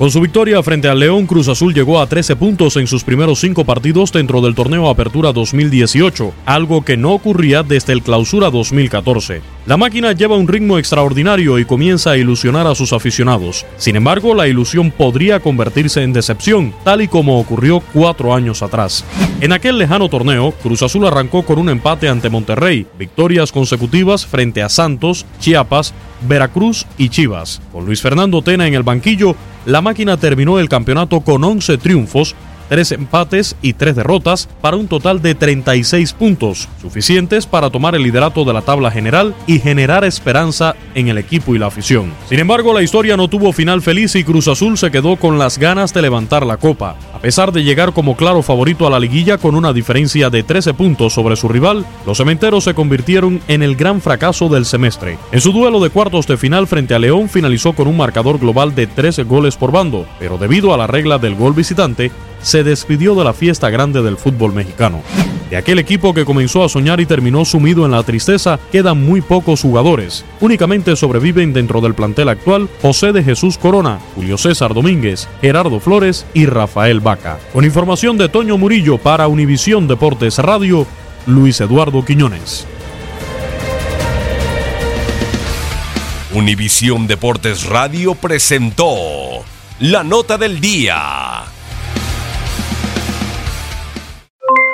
Con su victoria frente al León, Cruz Azul llegó a 13 puntos en sus primeros cinco partidos dentro del torneo Apertura 2018, algo que no ocurría desde el Clausura 2014. La máquina lleva un ritmo extraordinario y comienza a ilusionar a sus aficionados. Sin embargo, la ilusión podría convertirse en decepción, tal y como ocurrió cuatro años atrás. En aquel lejano torneo, Cruz Azul arrancó con un empate ante Monterrey, victorias consecutivas frente a Santos, Chiapas, Veracruz y Chivas. Con Luis Fernando Tena en el banquillo, la máquina terminó el campeonato con 11 triunfos, 3 empates y 3 derrotas para un total de 36 puntos, suficientes para tomar el liderato de la tabla general y generar esperanza en el equipo y la afición. Sin embargo, la historia no tuvo final feliz y Cruz Azul se quedó con las ganas de levantar la copa. A pesar de llegar como claro favorito a la liguilla con una diferencia de 13 puntos sobre su rival, los cementeros se convirtieron en el gran fracaso del semestre. En su duelo de cuartos de final frente a León finalizó con un marcador global de 13 goles por bando, pero debido a la regla del gol visitante, se despidió de la fiesta grande del fútbol mexicano. De aquel equipo que comenzó a soñar y terminó sumido en la tristeza, quedan muy pocos jugadores. Únicamente sobreviven dentro del plantel actual José de Jesús Corona, Julio César Domínguez, Gerardo Flores y Rafael Vaca. Con información de Toño Murillo para Univisión Deportes Radio, Luis Eduardo Quiñones. Univisión Deportes Radio presentó la nota del día.